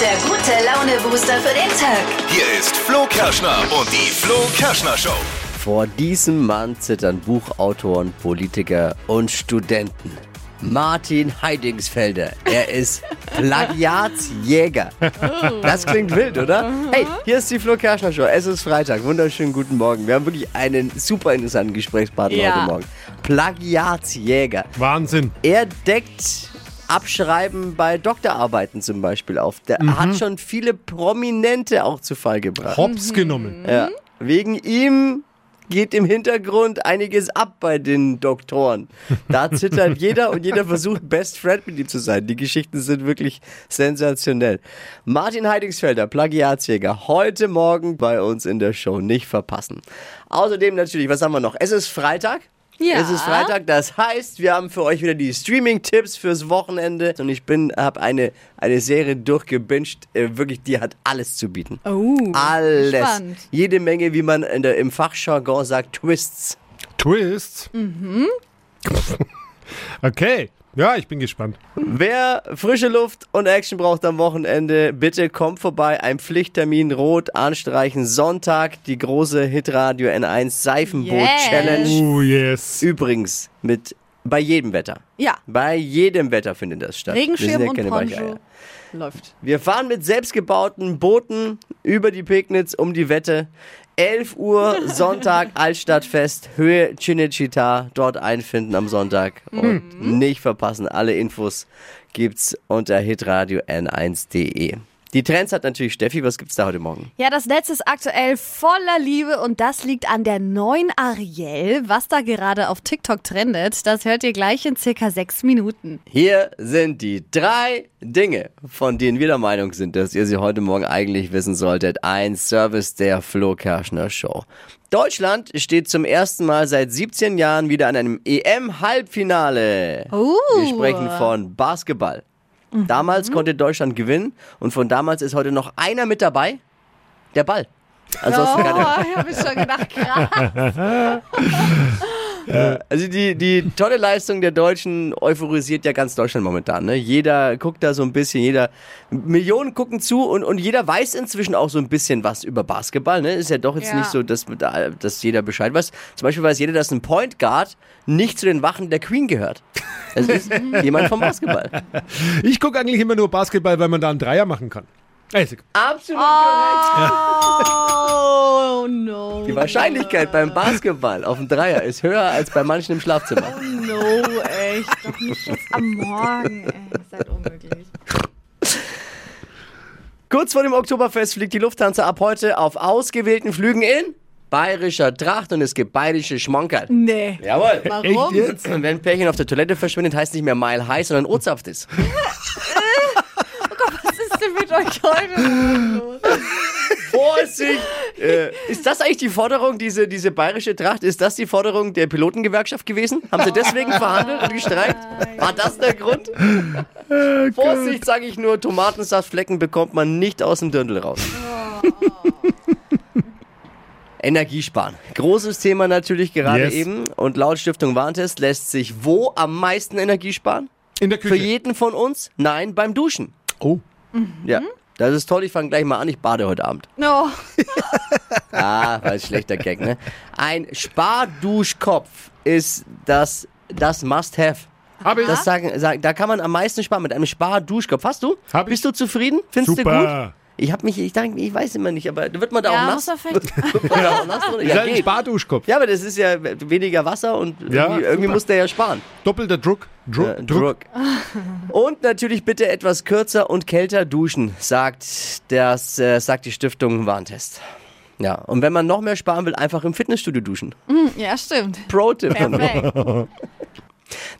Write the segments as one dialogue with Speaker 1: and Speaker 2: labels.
Speaker 1: der gute Laune-Booster für den Tag.
Speaker 2: Hier ist Flo Kerschner und die Flo Kerschner Show.
Speaker 3: Vor diesem Mann zittern Buchautoren, Politiker und Studenten. Martin Heidingsfelder. Er ist Plagiatsjäger. Das klingt wild, oder? Hey, hier ist die Flo Kerschner Show. Es ist Freitag. Wunderschönen guten Morgen. Wir haben wirklich einen super interessanten Gesprächspartner
Speaker 4: Ja.
Speaker 3: heute Morgen. Plagiatsjäger.
Speaker 5: Wahnsinn.
Speaker 3: Er deckt Abschreiben bei Doktorarbeiten zum Beispiel auf. Der hat schon viele Prominente auch zu Fall gebracht.
Speaker 5: Hops genommen.
Speaker 3: Ja. Wegen ihm geht im Hintergrund einiges ab bei den Doktoren. Da zittert jeder und jeder versucht, Best Friend mit ihm zu sein. Die Geschichten sind wirklich sensationell. Martin Heidingsfelder, Plagiatsjäger, heute Morgen bei uns in der Show. Nicht verpassen. Außerdem natürlich, was haben wir noch? Es ist Freitag.
Speaker 4: Ja.
Speaker 3: Es ist Freitag, das heißt, wir haben für euch wieder die Streaming-Tipps fürs Wochenende. Und ich bin, habe eine, eine Serie durchgebinged, äh, wirklich, die hat alles zu bieten.
Speaker 4: Oh,
Speaker 3: Alles.
Speaker 4: spannend.
Speaker 3: Jede Menge, wie man in der, im Fachjargon sagt, Twists.
Speaker 5: Twist. Okay. Ja, ich bin gespannt.
Speaker 3: Wer frische Luft und Action braucht am Wochenende, bitte kommt vorbei. Ein Pflichttermin rot anstreichen. Sonntag die große Hitradio N1 Seifenboot
Speaker 4: Yes.
Speaker 3: Challenge.
Speaker 5: Oh, yes.
Speaker 3: Übrigens mit bei jedem Wetter.
Speaker 4: Ja,
Speaker 3: Bei jedem Wetter findet das statt. Wir sind
Speaker 4: Regenschirm
Speaker 3: ja
Speaker 4: und
Speaker 3: keine
Speaker 4: Poncho
Speaker 3: Weicheier.
Speaker 4: läuft.
Speaker 3: Wir fahren mit selbstgebauten Booten über die Pegnitz um die Wette. 11 Uhr Sonntag Altstadtfest Höhe Cinecittà dort einfinden am Sonntag und nicht verpassen. Alle Infos gibt's unter hitradio n1.de. Die Trends hat natürlich Steffi. Was gibt's da heute Morgen?
Speaker 4: Ja, das Netz ist aktuell voller Liebe und das liegt an der neuen Ariel. Was da gerade auf TikTok trendet, das hört ihr gleich in circa sechs Minuten.
Speaker 3: Hier sind die drei Dinge, von denen wir der Meinung sind, dass ihr sie heute Morgen eigentlich wissen solltet. Ein Service der Flo Kerschner Show. Deutschland steht zum ersten Mal seit 17 Jahren wieder an einem EM-Halbfinale.
Speaker 4: Oh.
Speaker 3: Wir sprechen von Basketball. Damals konnte Deutschland gewinnen und von damals ist heute noch einer mit dabei. Der Ball. Ansonsten keine.
Speaker 4: Oh, ich habe schon gedacht, krass.
Speaker 3: Also die, die tolle Leistung der Deutschen euphorisiert ja ganz Deutschland momentan. Ne? Jeder guckt da so ein bisschen, jeder Millionen gucken zu und, und jeder weiß inzwischen auch so ein bisschen was über Basketball. Ne? Ist ja doch jetzt
Speaker 4: Ja.
Speaker 3: nicht so, dass, dass jeder Bescheid weiß. Zum Beispiel weiß jeder, dass ein Point Guard nicht zu den Wachen der Queen gehört. Es ist jemand vom Basketball.
Speaker 5: Ich gucke eigentlich immer nur Basketball, weil man da einen Dreier machen kann. Ist egal.
Speaker 3: Absolut korrekt.
Speaker 4: Oh, no.
Speaker 3: Die Wahrscheinlichkeit beim Basketball auf dem Dreier ist höher als bei manchen im Schlafzimmer.
Speaker 4: No, echt. Doch nicht jetzt am Morgen. Ey, ihr seid unmöglich.
Speaker 3: Kurz vor dem Oktoberfest fliegt die Lufthansa ab heute auf ausgewählten Flügen in bayerischer Tracht und es gibt bayerische Schmankerl.
Speaker 4: Nee.
Speaker 3: Jawohl.
Speaker 4: Warum?
Speaker 3: Und wenn ein Pärchen auf der Toilette verschwindet, heißt nicht mehr Mile High, sondern Ozapft ist.
Speaker 4: Mit euch heute?
Speaker 3: Vorsicht! äh, ist das eigentlich die Forderung, diese, diese bayerische Tracht, ist das die Forderung der Pilotengewerkschaft gewesen? Haben sie deswegen verhandelt und gestreikt? War das der Grund? Vorsicht, sage ich nur, Tomatensaftflecken bekommt man nicht aus dem Dirndl raus. Energiesparen. Großes Thema natürlich gerade
Speaker 5: Yes.
Speaker 3: eben. Und laut Stiftung Warntest lässt sich wo am meisten Energie sparen?
Speaker 5: In der
Speaker 3: Für
Speaker 5: Küche.
Speaker 3: jeden von uns? Nein, beim Duschen.
Speaker 5: Oh.
Speaker 3: Ja. Das ist toll, ich fange gleich mal an, ich bade heute Abend.
Speaker 4: No.
Speaker 3: Ah, war ein schlechter Gag, ne? Ein Sparduschkopf ist das, das Must-Have.
Speaker 5: Hab ich.
Speaker 3: Das sagen, sagen, da kann man am meisten sparen mit einem Sparduschkopf. Hast du?
Speaker 5: Hab ich.
Speaker 3: Bist du zufrieden? Findest du gut? Ich habe mich, ich denke, ich weiß immer nicht, aber wird man da
Speaker 4: Ja,
Speaker 3: auch nass? Wird man da auch nass Ja,
Speaker 5: ein
Speaker 3: geht.
Speaker 5: Sparduschkopf.
Speaker 3: ja, aber das ist ja weniger Wasser und
Speaker 5: Ja,
Speaker 3: irgendwie, irgendwie
Speaker 5: super.
Speaker 3: muss der ja sparen.
Speaker 5: Doppelter Druck. Druck.
Speaker 3: Äh,
Speaker 5: Druck.
Speaker 3: Und natürlich bitte etwas kürzer und kälter duschen, sagt, das, äh, sagt die Stiftung Warntest. Ja, und wenn man noch mehr sparen will, einfach im Fitnessstudio duschen.
Speaker 4: Ja, stimmt.
Speaker 3: Pro-Tipp.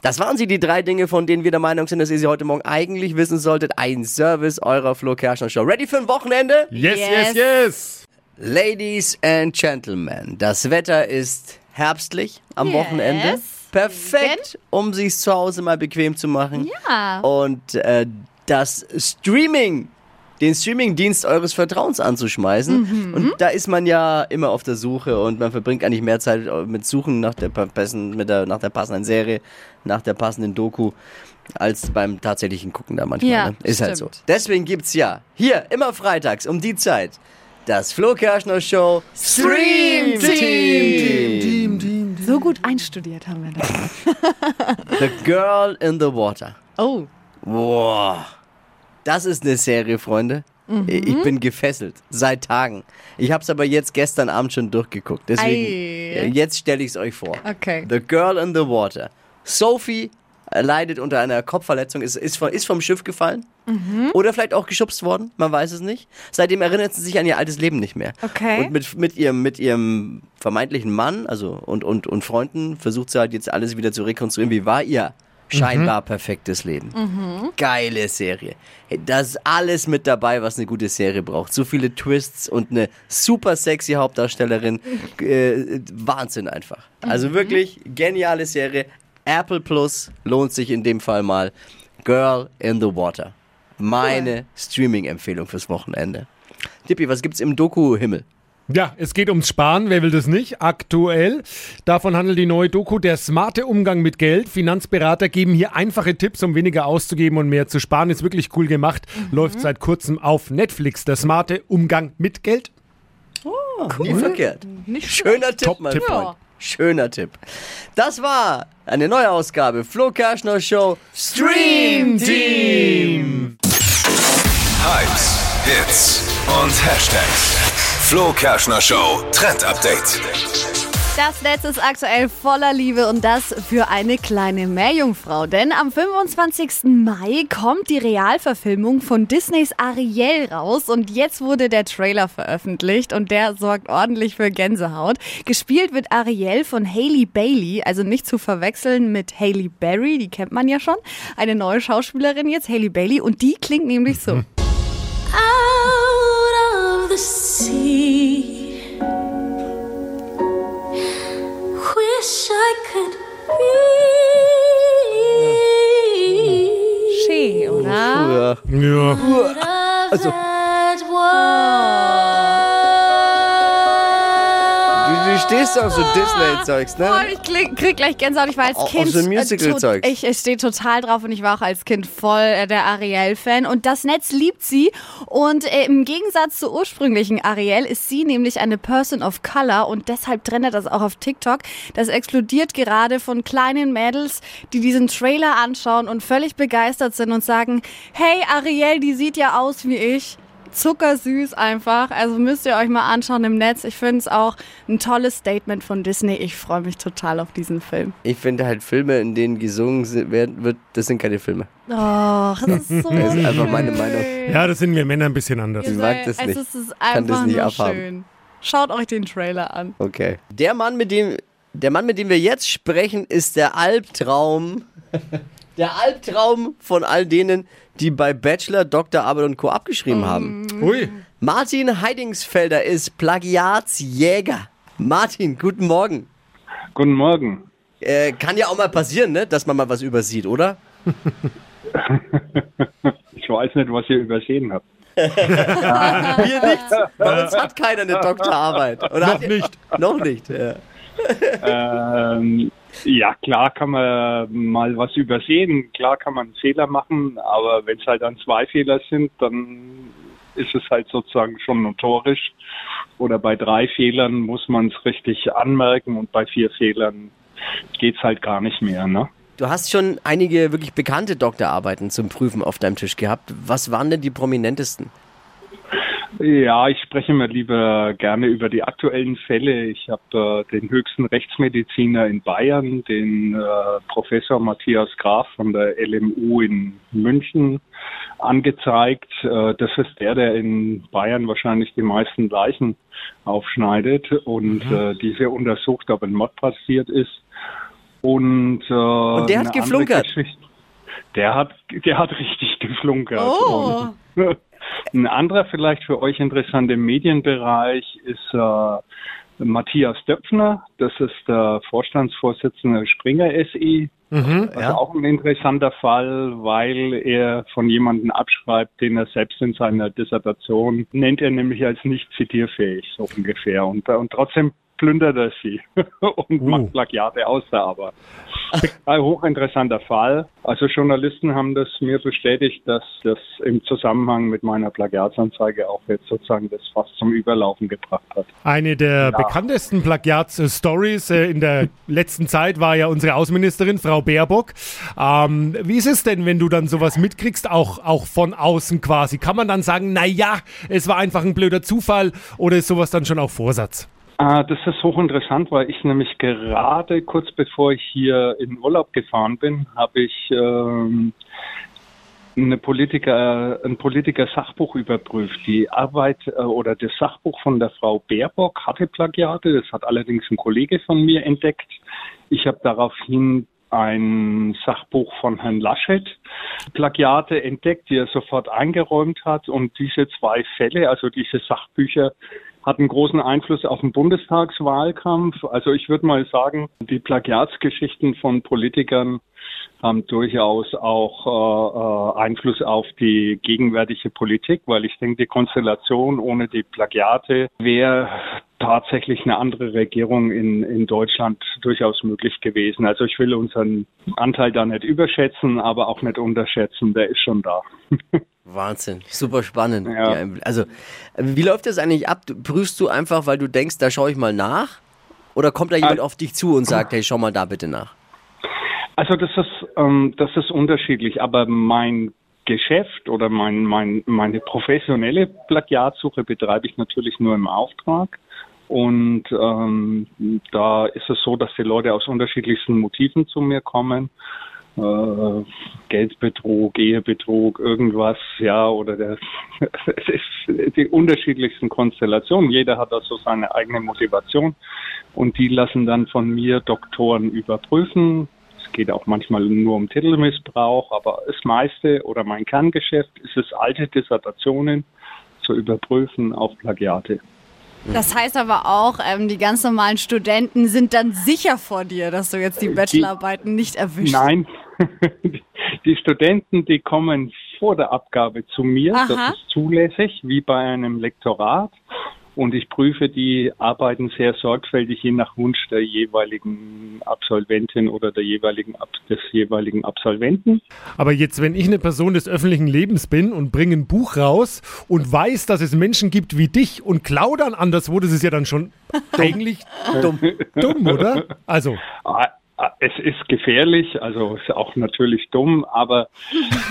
Speaker 3: Das waren sie, die drei Dinge, von denen wir der Meinung sind, dass ihr sie heute Morgen eigentlich wissen solltet. Ein Service eurer Flo Kerschner Show. Ready für ein Wochenende?
Speaker 5: Yes, yes,
Speaker 4: Yes.
Speaker 5: yes.
Speaker 3: Ladies and Gentlemen, das Wetter ist herbstlich am
Speaker 4: Yes.
Speaker 3: Wochenende. Perfekt, um sich zu Hause mal bequem zu machen.
Speaker 4: Ja.
Speaker 3: Und äh, das Streaming den Streamingdienst eures Vertrauens anzuschmeißen. Und da ist man ja immer auf der Suche und man verbringt eigentlich mehr Zeit mit Suchen nach der, mit der, nach der passenden Serie, nach der passenden Doku, als beim tatsächlichen Gucken da manchmal.
Speaker 4: Ja,
Speaker 3: ne? Ist halt so.
Speaker 4: stimmt.
Speaker 3: Deswegen gibt's ja hier immer freitags um die Zeit das Flo Kerschner Show Stream Team.
Speaker 4: So gut einstudiert haben wir das.
Speaker 3: The Girl in the Water.
Speaker 4: Oh.
Speaker 3: Boah. Das ist eine Serie, Freunde. Ich bin gefesselt. Seit Tagen. Ich habe es aber jetzt gestern Abend schon durchgeguckt. Deswegen,
Speaker 4: Ei.
Speaker 3: jetzt stelle ich es euch vor.
Speaker 4: Okay.
Speaker 3: The Girl in the Water. Sophie äh, leidet unter einer Kopfverletzung, ist, ist, von, ist vom Schiff gefallen. Oder vielleicht auch geschubst worden, man weiß es nicht. Seitdem erinnert sie sich an ihr altes Leben nicht mehr.
Speaker 4: Okay.
Speaker 3: Und mit, mit, ihrem, mit ihrem vermeintlichen Mann also und, und, und Freunden versucht sie halt jetzt alles wieder zu rekonstruieren. Wie war ihr scheinbar perfektes Leben? Geile Serie. Hey, Da ist alles mit dabei, was eine gute Serie braucht. So viele Twists und eine super sexy Hauptdarstellerin. Äh, Wahnsinn einfach. Also wirklich geniale Serie. Apple Plus lohnt sich in dem Fall mal. Girl in the Water. Meine Streaming-Empfehlung fürs Wochenende. Dippi, was gibt's im Doku-Himmel?
Speaker 5: Ja, es geht ums Sparen. Wer will das nicht? Aktuell. Davon handelt die neue Doku Der smarte Umgang mit Geld. Finanzberater geben hier einfache Tipps, um weniger auszugeben und mehr zu sparen. Ist wirklich cool gemacht. Läuft seit kurzem auf Netflix. Der smarte Umgang mit Geld.
Speaker 3: Nie verkehrt.
Speaker 4: Nicht
Speaker 3: Schöner Tipp,
Speaker 5: Top
Speaker 3: mein
Speaker 5: Tipp.
Speaker 3: Freund. Schöner Tipp. Das war eine neue Ausgabe Flo Kerschner Show Stream Team.
Speaker 2: Hypes, Hits und Hashtags. Flo Kerschner Show Trend Update.
Speaker 4: Das Netz ist aktuell voller Liebe und das für eine kleine Meerjungfrau. Denn am 25. Mai kommt die Realverfilmung von Disneys Ariel raus und jetzt wurde der Trailer veröffentlicht und der sorgt ordentlich für Gänsehaut. Gespielt wird Ariel von Hailey Bailey, also nicht zu verwechseln mit Hailey Berry, die kennt man ja schon. Eine neue Schauspielerin jetzt, Hailey Bailey, und die klingt nämlich so.
Speaker 6: out the sea. Wish I could be
Speaker 4: Schön, oder?
Speaker 3: Ja.
Speaker 5: Ja.
Speaker 6: out of
Speaker 3: Also- stehst auf so Disney-Zeugs,
Speaker 4: Oh,
Speaker 3: ne?
Speaker 4: ich krieg, krieg gleich Gänsehaut. Ich war als
Speaker 3: Auf
Speaker 4: Kind.
Speaker 3: so
Speaker 4: äh,
Speaker 3: Musical-Zeugs.
Speaker 4: ich ich stehe total drauf und ich war auch als Kind voll äh, der Ariel-Fan. Und das Netz liebt sie. Und äh, im Gegensatz zur ursprünglichen Ariel ist sie nämlich eine Person of Color und deshalb trennt das auch auf TikTok. Das explodiert gerade von kleinen Mädels, die diesen Trailer anschauen und völlig begeistert sind und sagen: Hey, Ariel, die sieht ja aus wie ich zuckersüß einfach. Also müsst ihr euch mal anschauen im Netz. Ich finde es auch ein tolles Statement von Disney. Ich freue mich total auf diesen Film.
Speaker 3: Ich finde halt Filme, in denen gesungen wird, das sind keine Filme.
Speaker 4: Oh, das ist so
Speaker 3: Das ist einfach meine Meinung.
Speaker 5: ja, das sind wir Männer ein bisschen anders.
Speaker 3: Ich mag das
Speaker 4: es
Speaker 3: nicht.
Speaker 4: ist- Es ist
Speaker 3: Kann das
Speaker 4: einfach
Speaker 3: nicht
Speaker 4: nur
Speaker 3: abhaben.
Speaker 4: schön. Schaut euch den Trailer an.
Speaker 3: Okay. Der Mann, mit dem, der Mann, mit dem wir jetzt sprechen, ist der Albtraum. Der Albtraum von all denen, die bei Bachelor, Doktorarbeit und Co. abgeschrieben haben.
Speaker 5: Ui.
Speaker 3: Martin Heidingsfelder ist Plagiatsjäger. Martin, guten Morgen.
Speaker 7: Guten Morgen.
Speaker 3: Äh, kann ja auch mal passieren, ne? dass man mal was übersieht, oder?
Speaker 7: Ich weiß nicht, was ihr übersehen habt.
Speaker 3: Wir nicht. Bei uns hat keiner eine Doktorarbeit. Oder
Speaker 5: Noch nicht.
Speaker 3: Noch nicht. Ja.
Speaker 7: Ähm, ja, klar kann man mal was übersehen, klar kann man einen Fehler machen, aber wenn es halt dann zwei Fehler sind, dann ist es halt sozusagen schon notorisch. Oder bei drei Fehlern muss man es richtig anmerken und bei vier Fehlern geht's halt gar nicht mehr. Ne?
Speaker 3: Du hast schon einige wirklich bekannte Doktorarbeiten zum Prüfen auf deinem Tisch gehabt. Was waren denn die prominentesten?
Speaker 7: Ja, ich spreche mir lieber gerne über die aktuellen Fälle. Ich habe äh, den höchsten Rechtsmediziner in Bayern, den äh, Professor Matthias Graf von der LMU in München angezeigt. Äh, das ist der, der in Bayern wahrscheinlich die meisten Leichen aufschneidet und äh, diese untersucht, ob ein Mord passiert ist. Und, äh, und
Speaker 3: der hat geflunkert?
Speaker 7: Der hat, der hat richtig geflunkert.
Speaker 4: Oh.
Speaker 7: Und ein anderer vielleicht für euch interessant im Medienbereich ist äh, Matthias Döpfner. Das ist der Vorstandsvorsitzende Springer SE.
Speaker 3: Mhm,
Speaker 7: Also auch ein interessanter Fall, weil er von jemandem abschreibt, den er selbst in seiner Dissertation nennt er nämlich als nicht zitierfähig, so ungefähr. Und, und trotzdem plündert er sie und macht Plagiate aus der Arbeit. Ein hochinteressanter Fall. Also Journalisten haben das mir bestätigt, dass das im Zusammenhang mit meiner Plagiatsanzeige auch jetzt sozusagen das fast zum Überlaufen gebracht hat.
Speaker 5: Eine der bekanntesten Plagiats-Stories äh, in der letzten Zeit war ja unsere Außenministerin, Frau Baerbock. Ähm, wie ist es denn, wenn du dann sowas mitkriegst, auch, auch von außen quasi? Kann man dann sagen, na ja, es war einfach ein blöder Zufall oder ist sowas dann schon auch Vorsatz?
Speaker 7: Ah, das ist hochinteressant, weil ich nämlich gerade kurz bevor ich hier in Urlaub gefahren bin, habe ich ähm, eine Politiker, ein Politiker-Sachbuch überprüft. Die Arbeit äh, oder das Sachbuch von der Frau Baerbock hatte Plagiate. Das hat allerdings ein Kollege von mir entdeckt. Ich habe daraufhin ein Sachbuch von Herrn Laschet Plagiate entdeckt, die er sofort eingeräumt hat. Und diese zwei Fälle, also diese Sachbücher, hatten großen Einfluss auf den Bundestagswahlkampf. Also ich würde mal sagen, die Plagiatsgeschichten von Politikern haben durchaus auch äh, äh, Einfluss auf die gegenwärtige Politik, weil ich denke, die Konstellation ohne die Plagiate wäre tatsächlich eine andere Regierung in, in Deutschland durchaus möglich gewesen. Also ich will unseren Anteil da nicht überschätzen, aber auch nicht unterschätzen. Der ist schon da.
Speaker 3: Wahnsinn, super spannend.
Speaker 7: Ja.
Speaker 3: Also, wie läuft das eigentlich ab? Prüfst du einfach, weil du denkst, da schaue ich mal nach? Oder kommt da jemand auf dich zu und sagt, hey, schau mal da bitte nach?
Speaker 7: Also das ist, ähm, das ist unterschiedlich, aber mein Geschäft oder mein, mein, meine professionelle Plagiatsuche betreibe ich natürlich nur im Auftrag. Und ähm, da ist es so, dass die Leute aus unterschiedlichsten Motiven zu mir kommen. Äh, Geldbetrug, Ehebetrug, irgendwas, ja, oder der, es ist die unterschiedlichsten Konstellationen. Jeder hat da so seine eigene Motivation und die lassen dann von mir Doktoren überprüfen. Es geht auch manchmal nur um Titelmissbrauch, aber das meiste oder mein Kerngeschäft ist es, alte Dissertationen zu überprüfen auf Plagiate.
Speaker 4: Das heißt aber auch, ähm, die ganz normalen Studenten sind dann sicher vor dir, dass du jetzt die Bachelorarbeiten nicht erwischst.
Speaker 7: Nein, die Studenten, die kommen vor der Abgabe zu mir.
Speaker 4: Aha.
Speaker 7: Das ist zulässig, wie bei einem Lektorat. Und ich prüfe die Arbeiten sehr sorgfältig, je nach Wunsch der jeweiligen Absolventin oder der jeweiligen, Ab- des jeweiligen Absolventen.
Speaker 5: Aber jetzt, wenn ich eine Person des öffentlichen Lebens bin und bringe ein Buch raus und weiß, dass es Menschen gibt wie dich und klau dann anderswo, das ist ja dann schon eigentlich dumm, dumm, oder? Also,
Speaker 7: ah, Es ist gefährlich, also ist auch natürlich dumm, aber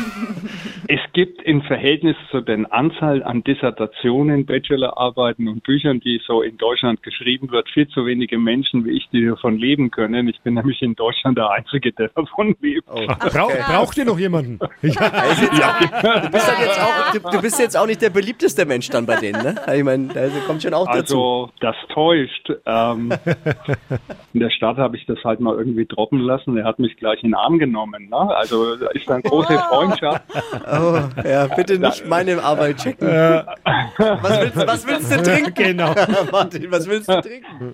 Speaker 7: es gibt im Verhältnis zu den Anzahl an Dissertationen, Bachelorarbeiten und Büchern, die so in Deutschland geschrieben wird, viel zu wenige Menschen wie ich, die davon leben können. Ich bin nämlich in Deutschland der Einzige, der davon lebt.
Speaker 5: brau braucht ihr noch jemanden? Ja.
Speaker 3: Du bist, dann jetzt auch, du, du bist jetzt auch nicht der beliebteste Mensch dann bei denen, ne? Ich meine, also kommt schon auch dazu.
Speaker 7: Also das täuscht. Ähm, in der Stadt habe ich das halt mal irgendwie droppen lassen. Er hat mich gleich in den Arm genommen. Ne? Also da ist eine große Freundschaft.
Speaker 3: Oh, ja, bitte nicht meine Arbeit checken. Was, willst, was willst du trinken?
Speaker 5: Genau.
Speaker 3: Martin, was willst du trinken?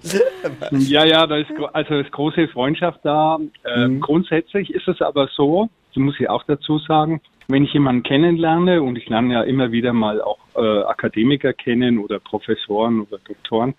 Speaker 7: Ja, ja, da ist also ist große Freundschaft da. Ähm, Grundsätzlich ist es aber so, das muss ich auch dazu sagen, wenn ich jemanden kennenlerne und ich lerne ja immer wieder mal auch äh, Akademiker kennen oder Professoren oder Doktoren,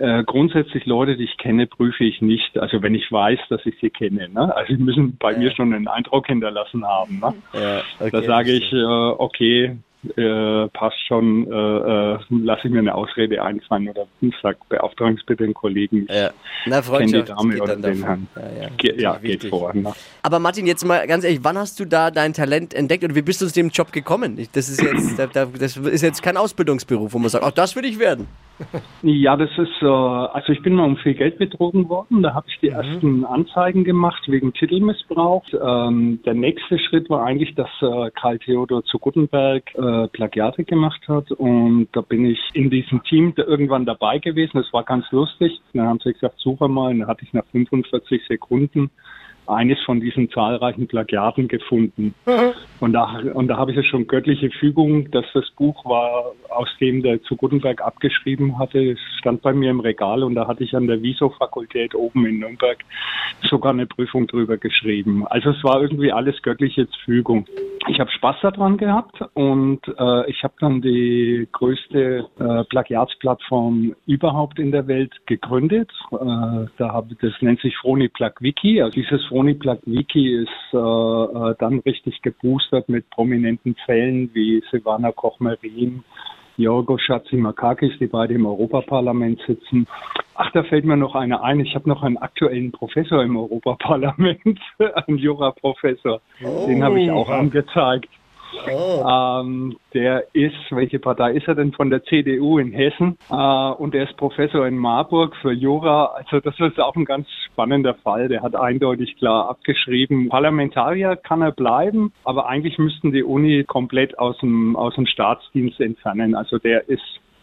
Speaker 7: äh, grundsätzlich Leute, die ich kenne, prüfe ich nicht. Also wenn ich weiß, dass ich sie kenne. Ne? Also sie müssen bei mir schon einen Eindruck hinterlassen haben. Ne?
Speaker 3: Ja, okay,
Speaker 7: da sage ich, äh, okay, äh, passt schon, äh, äh, lasse ich mir eine Ausrede einfallen oder sag, beauftragen Sie bitte den Kollegen.
Speaker 3: Ja. Na,
Speaker 7: kenne die
Speaker 3: Freundschaft
Speaker 7: Dame
Speaker 3: geht
Speaker 7: oder den. Herrn.
Speaker 3: Ja, ja.
Speaker 7: Ge ja, geht vor. Ne?
Speaker 3: Aber Martin, jetzt mal ganz ehrlich, wann hast du da dein Talent entdeckt und wie bist du zu dem Job gekommen? Das ist jetzt, da, da, das ist jetzt kein Ausbildungsberuf, wo man sagt, auch das will ich werden.
Speaker 7: Ja, das ist, äh, also ich bin mal um viel Geld betrogen worden. Da habe ich die ersten Anzeigen gemacht wegen Titelmissbrauch. Ähm, der nächste Schritt war eigentlich, dass äh, Karl Theodor zu Guttenberg äh, Plagiate gemacht hat. Und da bin ich in diesem Team da irgendwann dabei gewesen. Das war ganz lustig. Dann haben sie gesagt, suche mal. Und dann hatte ich nach 45 Sekunden eines von diesen zahlreichen Plagiaten gefunden. Und da, und da habe ich ja schon göttliche Fügung, dass das Buch war, aus dem der zu Gutenberg abgeschrieben hatte. Es stand bei mir im Regal und da hatte ich an der Wieso-Fakultät oben in Nürnberg sogar eine Prüfung drüber geschrieben. Also es war irgendwie alles göttliche Fügung. Ich habe Spaß daran gehabt und äh, ich habe dann die größte äh, Plagiatsplattform überhaupt in der Welt gegründet. Äh, da habe das nennt sich Phoniplug Wiki. Also dieses Phoniplug Wiki ist äh, äh, dann richtig geboostert mit prominenten Fällen wie Silvana Koch-Marin, Yorgos Schatzimakakis, die beide im Europaparlament sitzen. Ach, da fällt mir noch einer ein. Ich habe noch einen aktuellen Professor im Europaparlament, einen Juraprofessor. Den habe ich auch angezeigt. Ähm, der ist, welche Partei ist er denn? Von der CDU in Hessen. Äh, und er ist Professor in Marburg für Jura. Also das ist auch ein ganz spannender Fall. Der hat eindeutig klar abgeschrieben. Parlamentarier kann er bleiben, aber eigentlich müssten die Uni komplett aus dem, aus dem Staatsdienst entfernen. Also der ist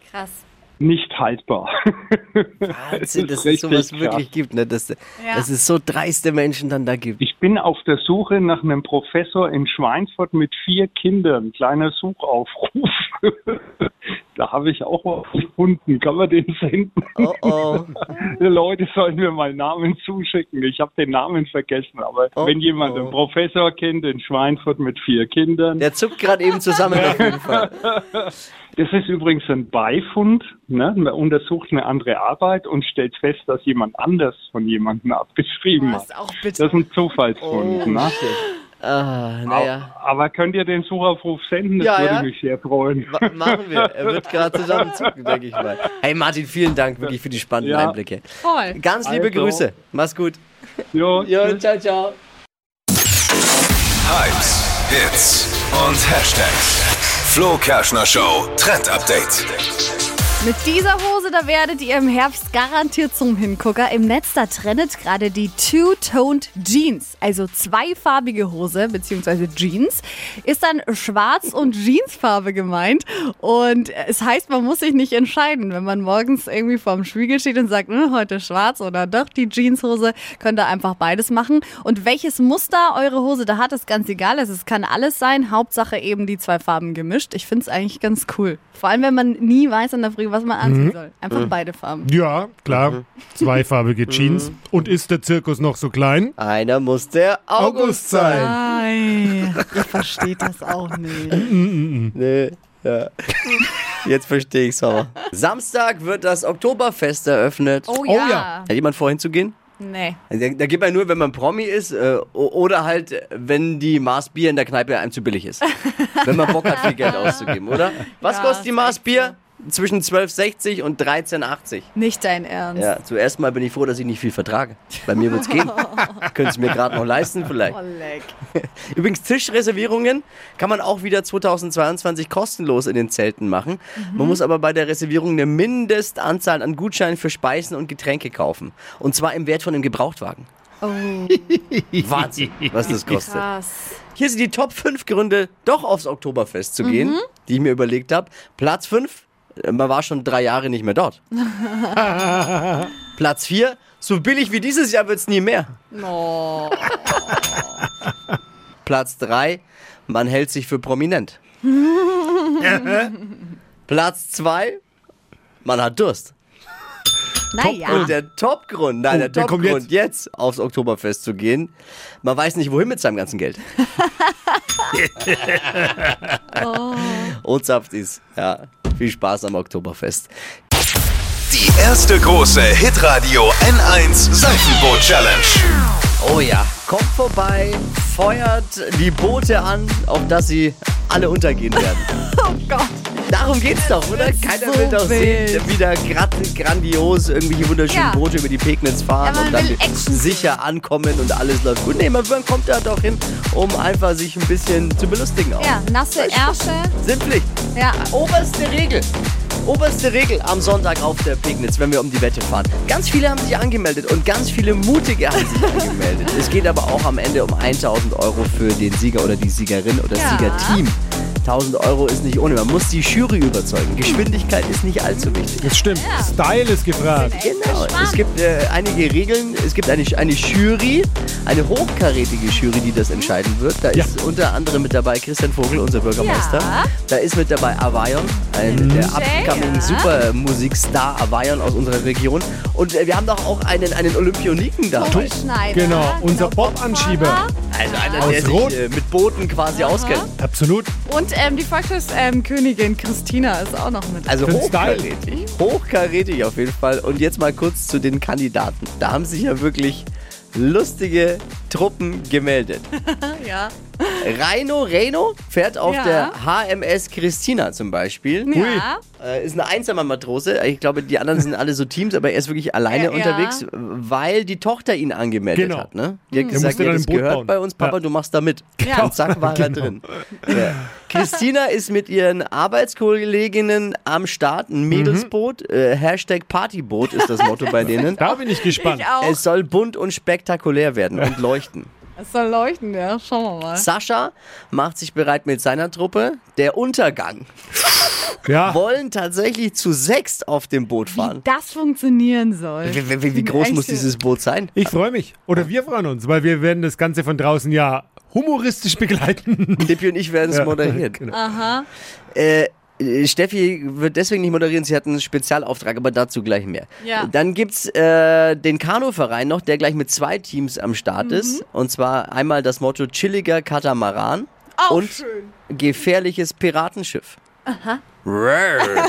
Speaker 4: Krass.
Speaker 7: Nicht haltbar.
Speaker 3: Wahnsinn, dass es sowas
Speaker 7: krass.
Speaker 3: wirklich gibt, ne? Dass, dass es so dreiste Menschen dann da gibt.
Speaker 7: Ich bin auf der Suche nach einem Professor in Schweinfurt mit vier Kindern. Kleiner Suchaufruf. da habe ich auch was gefunden. Kann man den senden?
Speaker 3: Oh oh.
Speaker 7: Die Leute sollen mir mal Namen zuschicken. Ich habe den Namen vergessen. Aber
Speaker 3: Oh,
Speaker 7: wenn jemand
Speaker 3: oh.
Speaker 7: einen Professor kennt in Schweinfurt mit vier Kindern,
Speaker 3: Der zuckt gerade eben zusammen auf jeden Fall.
Speaker 7: das ist übrigens ein Beifund. Ne? Man untersucht eine andere Arbeit und stellt fest, dass jemand anders von jemandem abgeschrieben
Speaker 4: Was
Speaker 7: hat.
Speaker 4: auch
Speaker 7: Das
Speaker 4: bitte.
Speaker 7: ist ein Zufallsfund.
Speaker 3: Oh,
Speaker 7: ne?
Speaker 3: Ah, naja.
Speaker 7: Aber könnt ihr den Suchaufruf senden? Das
Speaker 3: Ja,
Speaker 7: würde
Speaker 3: ja.
Speaker 7: mich sehr freuen.
Speaker 3: Ma- Machen wir. Er wird gerade zusammenzucken, denke ich mal. Hey Martin, vielen Dank wirklich für die spannenden
Speaker 7: Ja.
Speaker 3: Einblicke.
Speaker 4: Voll.
Speaker 3: Ganz liebe
Speaker 7: Also.
Speaker 3: Grüße. Mach's gut.
Speaker 7: Jo,
Speaker 3: Jo, ciao, ciao.
Speaker 2: Hypes, Hits und Hashtags. Flo Kerschner Show Trend Update.
Speaker 4: Mit dieser Hose, da werdet ihr im Herbst garantiert zum Hingucker. Im Netz, da trendet gerade die Two-Toned Jeans, also zweifarbige Hose bzw. Jeans. Ist dann schwarz und Jeansfarbe gemeint. Und es heißt, man muss sich nicht entscheiden. Wenn man morgens irgendwie vorm Spiegel steht und sagt, "Hm, heute schwarz oder doch die Jeanshose, könnt ihr einfach beides machen. Und welches Muster eure Hose da hat, ist ganz egal. Es kann alles sein. Hauptsache eben die zwei Farben gemischt. Ich finde es eigentlich ganz cool. Vor allem, wenn man nie weiß in der Früh, was man anziehen soll. Einfach beide Farben.
Speaker 5: Ja, klar. Zweifarbige Jeans. Und ist der Zirkus noch so klein?
Speaker 3: Einer muss der August,
Speaker 5: August
Speaker 3: sein.
Speaker 4: Ei, ihr versteht das auch nicht.
Speaker 3: Nee, ja. Jetzt verstehe ich's aber. Samstag wird das Oktoberfest eröffnet.
Speaker 4: Oh
Speaker 5: Oh
Speaker 4: ja.
Speaker 5: ja.
Speaker 3: Hat jemand vor hinzugehen?
Speaker 4: Nee.
Speaker 3: Da, da geht man nur, wenn man Promi ist äh, oder halt, wenn die Maß Bier in der Kneipe einem zu billig ist. wenn man Bock hat, viel Geld auszugeben, oder? Was
Speaker 4: Ja,
Speaker 3: kostet die
Speaker 4: ist
Speaker 3: Maß
Speaker 4: echt
Speaker 3: Bier? Zwischen 12,60 und 13,80.
Speaker 4: Nicht dein Ernst.
Speaker 3: Ja, zuerst mal bin ich froh, dass ich nicht viel vertrage. Bei mir wird's gehen. Könnt es mir gerade noch leisten vielleicht.
Speaker 4: Oh, leck.
Speaker 3: Übrigens, Tischreservierungen kann man auch wieder 2022 kostenlos in den Zelten machen. Man muss aber bei der Reservierung eine Mindestanzahl an Gutscheinen für Speisen und Getränke kaufen. Und zwar im Wert von einem Gebrauchtwagen.
Speaker 4: Oh,
Speaker 3: Wahnsinn, was das kostet.
Speaker 4: krass.
Speaker 3: Hier sind die Top 5 Gründe, doch aufs Oktoberfest zu gehen, die ich mir überlegt habe. Platz 5, man war schon drei Jahre nicht mehr dort. Platz 4, so billig wie dieses Jahr wird's nie mehr.
Speaker 4: Oh.
Speaker 3: Platz 3, man hält sich für prominent. Platz 2, man hat Durst.
Speaker 4: Naja.
Speaker 3: Und der Topgrund, nein,
Speaker 5: Oh,
Speaker 3: der Topgrund, jetzt. aufs Oktoberfest zu gehen, man weiß nicht, wohin mit seinem ganzen Geld. Und Saft ist, ja, viel Spaß am Oktoberfest.
Speaker 2: Die erste große Hitradio N1 Seifenboot Challenge.
Speaker 3: Oh ja, kommt vorbei, feuert die Boote an, auf dass sie alle untergehen werden.
Speaker 4: Oh Gott.
Speaker 3: Darum geht's doch, oder? Keiner
Speaker 4: so
Speaker 3: will doch sehen,
Speaker 4: wild.
Speaker 3: wieder grad, grandios irgendwelche wunderschönen
Speaker 4: Ja.
Speaker 3: Boote über die Pegnitz fahren
Speaker 4: Ja,
Speaker 3: und dann sicher ankommen und alles läuft gut. Nee, man kommt da doch hin, um einfach sich ein bisschen zu belustigen auch.
Speaker 4: Ja, nasse Ärsche.
Speaker 3: Sind Pflicht.
Speaker 4: Ja.
Speaker 3: Oberste Regel. Oberste Regel am Sonntag auf der Pegnitz, wenn wir um die Wette fahren. Ganz viele haben sich angemeldet und ganz viele Mutige haben sich angemeldet. Es geht aber auch am Ende um 1000 Euro für den Sieger oder die Siegerin oder das
Speaker 4: Ja.
Speaker 3: Siegerteam 1000 Euro ist nicht ohne. Man muss die Jury überzeugen. Geschwindigkeit ist nicht allzu wichtig.
Speaker 5: Das stimmt. Style ist gefragt.
Speaker 3: Genau. Es gibt äh, einige Regeln. Es gibt eine, eine Jury, eine hochkarätige Jury, die das entscheiden wird. Da
Speaker 5: Ja.
Speaker 3: ist unter anderem mit dabei Christian Vogel, unser Bürgermeister.
Speaker 4: Ja.
Speaker 3: Da ist mit dabei Avayon, ein der upcoming
Speaker 4: ja.
Speaker 3: Supermusikstar Avayon aus unserer Region. Und äh, wir haben doch auch einen, einen Olympioniken da.
Speaker 4: Tobi Schneider.
Speaker 5: Genau, unser Bob-Anschieber.
Speaker 3: Also einer,
Speaker 5: Aus
Speaker 3: der sich
Speaker 5: Rot.
Speaker 3: äh, mit Booten quasi auskennt.
Speaker 5: Absolut.
Speaker 4: Und ähm, die Volkskönigin Christina ist auch noch mit.
Speaker 3: Also hochkarätig. Hochkarätig auf jeden Fall. Und jetzt mal kurz zu den Kandidaten. Da haben sich ja wirklich lustige Truppen gemeldet.
Speaker 4: ja.
Speaker 3: Reino Reno fährt auf
Speaker 4: Ja.
Speaker 3: der HMS Christina zum Beispiel.
Speaker 4: Ja.
Speaker 3: Äh, ist eine Einsamer-Matrose. Ich glaube, die anderen sind alle so Teams, aber er ist wirklich alleine
Speaker 4: Ja, ja.
Speaker 3: unterwegs, weil die Tochter ihn angemeldet
Speaker 5: Genau.
Speaker 3: hat. Ne? Die hat
Speaker 5: Der
Speaker 3: gesagt,
Speaker 5: ein Boot
Speaker 3: gehört
Speaker 5: bauen.
Speaker 3: bei uns, Papa,
Speaker 5: Ja.
Speaker 3: du machst da mit.
Speaker 4: Ja.
Speaker 3: Und zack, war er drin. Ja. Christina ist mit ihren Arbeitskolleginnen am Start, ein Mädelsboot. Äh, Hashtag Partyboot ist das Motto bei denen.
Speaker 5: Da bin ich gespannt.
Speaker 4: Ich auch.
Speaker 3: Es soll bunt und spektakulär werden und leuchten.
Speaker 4: Es soll leuchten, ja. Schauen wir mal.
Speaker 3: Sascha macht sich bereit mit seiner Truppe. Der Untergang
Speaker 5: Ja.
Speaker 3: wollen tatsächlich zu sechst auf dem Boot
Speaker 4: Wie
Speaker 3: fahren.
Speaker 4: das funktionieren soll.
Speaker 3: Wie, wie, wie groß muss dieses Boot sein?
Speaker 5: Ich freue mich. Oder wir freuen uns, weil wir werden das Ganze von draußen ja humoristisch begleiten.
Speaker 3: Dippi und ich werden es
Speaker 5: Ja,
Speaker 3: moderieren.
Speaker 5: genau.
Speaker 4: Aha.
Speaker 3: Äh, Steffi wird deswegen nicht moderieren, sie hat einen Spezialauftrag, aber dazu gleich mehr.
Speaker 4: Ja.
Speaker 3: Dann gibt's äh, den Kanuverein noch, der gleich mit zwei Teams am Start ist. Und zwar einmal das Motto chilliger Katamaran
Speaker 4: Auch
Speaker 3: und
Speaker 4: schön.
Speaker 3: gefährliches Piratenschiff. Aha.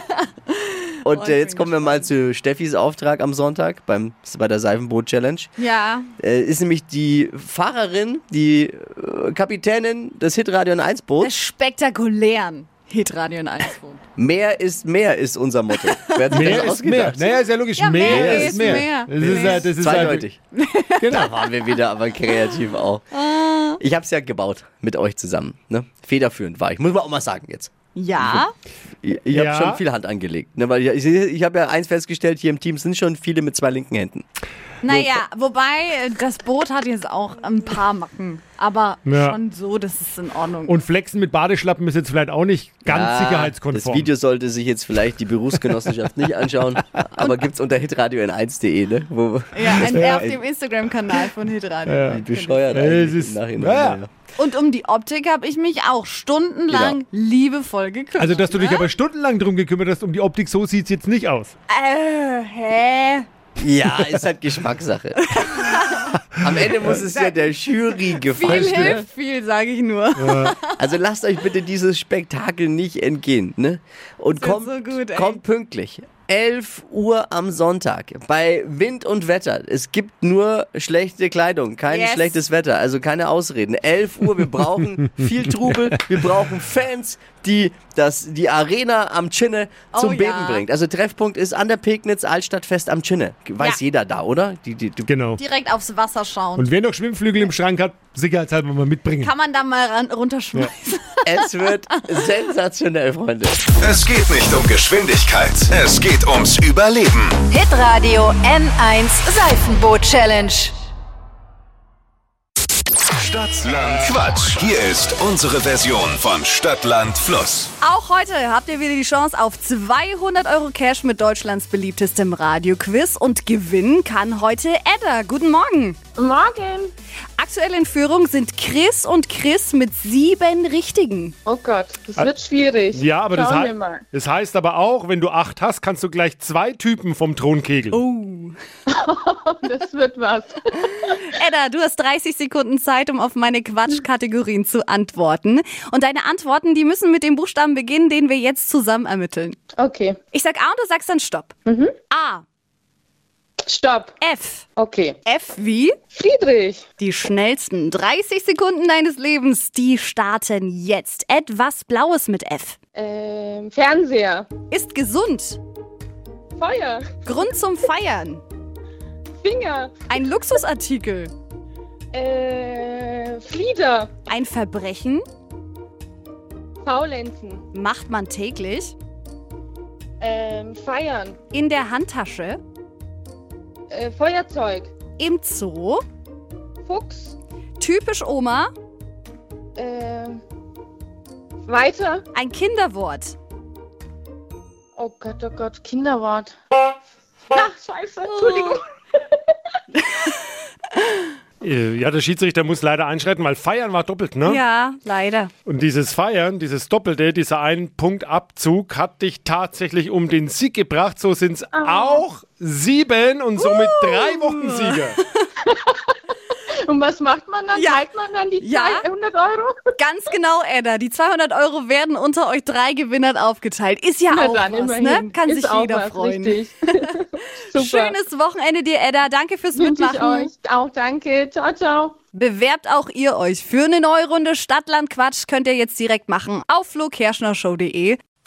Speaker 3: Und
Speaker 4: Oh,
Speaker 3: äh, jetzt kommen wir mal zu Steffis Auftrag am Sonntag beim, bei der Seifenboot-Challenge.
Speaker 4: Ja.
Speaker 3: Äh, ist nämlich die Fahrerin, die äh, Kapitänin des Hitradio 1
Speaker 4: Des spektakulären Hitradio in 1
Speaker 3: Mehr ist mehr ist unser Motto. Wer hat
Speaker 5: Mehr ist mehr. Naja, ist ja logisch.
Speaker 4: Ja,
Speaker 5: mehr,
Speaker 4: mehr
Speaker 5: ist mehr.
Speaker 4: mehr.
Speaker 5: Das ist, halt- das ist halt,
Speaker 3: Zweideutig.
Speaker 5: Genau.
Speaker 3: Da waren wir wieder aber kreativ auch.
Speaker 4: Ah.
Speaker 3: Ich habe es ja gebaut mit euch zusammen. Ne? Federführend war ich. Muss man auch mal sagen jetzt.
Speaker 4: Ja.
Speaker 3: Ich, ich habe
Speaker 5: Ja.
Speaker 3: schon viel Hand angelegt. Ne? Weil ich, ich, ich habe ja eins festgestellt, hier im Team sind schon viele mit zwei linken Händen.
Speaker 4: Naja, wobei äh, das Boot hat jetzt auch ein paar Macken. Aber
Speaker 5: Ja.
Speaker 4: schon so, das ist in Ordnung.
Speaker 5: Und Flexen mit Badeschlappen ist jetzt vielleicht auch nicht ganz
Speaker 3: Ja,
Speaker 5: sicherheitskonform.
Speaker 3: Das Video sollte sich jetzt vielleicht die Berufsgenossenschaft nicht anschauen, aber gibt's unter hitradio n1.de, ne? Wo,
Speaker 4: ja, ein, auf dem Instagram-Kanal von Hitradio.
Speaker 5: Ja.
Speaker 3: wie bescheuert
Speaker 5: Es ist-
Speaker 3: im Nachhinein.
Speaker 5: ja.
Speaker 3: ja.
Speaker 4: Und um die Optik habe ich mich auch stundenlang liebevoll gekümmert.
Speaker 5: also, dass du dich
Speaker 4: ne?
Speaker 5: aber stundenlang drum gekümmert hast um die Optik, so sieht's jetzt nicht aus.
Speaker 4: Äh, hä?
Speaker 3: Ja, ist halt Geschmackssache. Am Ende muss es ja der Jury
Speaker 4: Viel
Speaker 3: gefallen.
Speaker 4: hilft viel, sage ich nur.
Speaker 3: Also lasst euch bitte dieses Spektakel nicht entgehen. Ne? Und kommt,
Speaker 4: so gut,
Speaker 3: kommt pünktlich. 11 Uhr am Sonntag bei Wind und Wetter. Es gibt nur schlechte Kleidung, kein
Speaker 4: Yes.
Speaker 3: schlechtes Wetter, also keine Ausreden. 11 Uhr, wir brauchen viel Trubel, wir brauchen Fans, die das, die Arena am Chinne zum
Speaker 4: Oh
Speaker 3: Beben
Speaker 4: ja.
Speaker 3: bringt. Also Treffpunkt ist an der Pegnitz Altstadtfest am Chinne. Weiß
Speaker 4: Ja.
Speaker 3: jeder da, oder? Die, die, die,
Speaker 5: Genau.
Speaker 4: Direkt aufs Wasser schauen.
Speaker 5: Und wer noch Schwimmflügel im Schrank hat, sicherheitshalber mal mitbringen.
Speaker 4: Kann man da mal ran, runterschmeißen.
Speaker 3: es wird sensationell, Freunde.
Speaker 2: Es geht nicht um Geschwindigkeit, es geht ums Überleben.
Speaker 1: Hitradio N1 Seifenboot Challenge.
Speaker 2: Stadtland Quatsch. Hier ist unsere Version von Stadtland Fluss.
Speaker 4: Auch heute habt ihr wieder die Chance auf 200 Euro Cash mit Deutschlands beliebtestem Radioquiz. Und gewinnen kann heute Edda. Guten Morgen.
Speaker 8: Morgen.
Speaker 4: Aktuell in Führung sind Chris und Chris mit sieben Richtigen.
Speaker 8: Oh Gott, das wird schwierig.
Speaker 5: Ja, aber das, hei-
Speaker 8: mal.
Speaker 5: das heißt aber auch, wenn du acht hast, kannst du gleich zwei Typen vom Thron kegeln.
Speaker 4: Oh.
Speaker 8: Das wird was.
Speaker 4: Edda, du hast 30 Sekunden Zeit, um auf meine Quatschkategorien zu antworten. Und deine Antworten, die müssen mit dem Buchstaben beginnen, den wir jetzt zusammen ermitteln.
Speaker 8: Okay.
Speaker 4: Ich sag A und du sagst dann Stopp. A,
Speaker 8: Stopp.
Speaker 4: F.
Speaker 8: Okay.
Speaker 4: F wie?
Speaker 8: Friedrich.
Speaker 4: Die schnellsten 30 Sekunden deines Lebens, die starten jetzt. Etwas Blaues mit F.
Speaker 8: Ähm, Fernseher.
Speaker 4: Ist gesund.
Speaker 8: Feuer.
Speaker 4: Grund zum Feiern.
Speaker 8: Finger.
Speaker 4: Ein Luxusartikel.
Speaker 8: Äh, Flieder.
Speaker 4: Ein Verbrechen.
Speaker 8: Faulenzen.
Speaker 4: Macht man täglich.
Speaker 8: Ähm, feiern.
Speaker 4: In der Handtasche.
Speaker 8: Äh, Feuerzeug.
Speaker 4: Im Zoo.
Speaker 8: Fuchs.
Speaker 4: Typisch Oma.
Speaker 8: Äh, Weiter.
Speaker 4: Ein Kinderwort.
Speaker 8: Oh Gott, oh Gott, Kinderwort. Ach, scheiße, Entschuldigung.
Speaker 5: Äh, Ja, der Schiedsrichter muss leider einschreiten, weil Feiern war doppelt, ne?
Speaker 4: Ja, leider.
Speaker 5: Und dieses Feiern, dieses Doppelte, dieser ein Punkt Abzug hat dich tatsächlich um den Sieg gebracht. So sind es auch sieben und somit drei Wochensieger.
Speaker 8: Und was macht man dann?
Speaker 4: Ja.
Speaker 8: Teilt man dann die
Speaker 4: Ja.
Speaker 8: 200 Euro?
Speaker 4: Ganz genau, Edda. Die 200 Euro werden unter euch drei Gewinnern aufgeteilt. Ist ja
Speaker 8: Na
Speaker 4: auch
Speaker 8: dann,
Speaker 4: was,
Speaker 8: immerhin.
Speaker 4: ne? Kann
Speaker 8: Ist
Speaker 4: sich jeder
Speaker 8: was,
Speaker 4: freuen. Schönes Wochenende dir, Edda. Danke fürs
Speaker 8: Wünsche ich
Speaker 4: Mitmachen.
Speaker 8: euch. Auch danke. Ciao, ciao.
Speaker 4: Bewerbt auch ihr euch für eine neue Runde Stadtland Quatsch. Könnt ihr jetzt direkt machen auf flokerschnershow.de.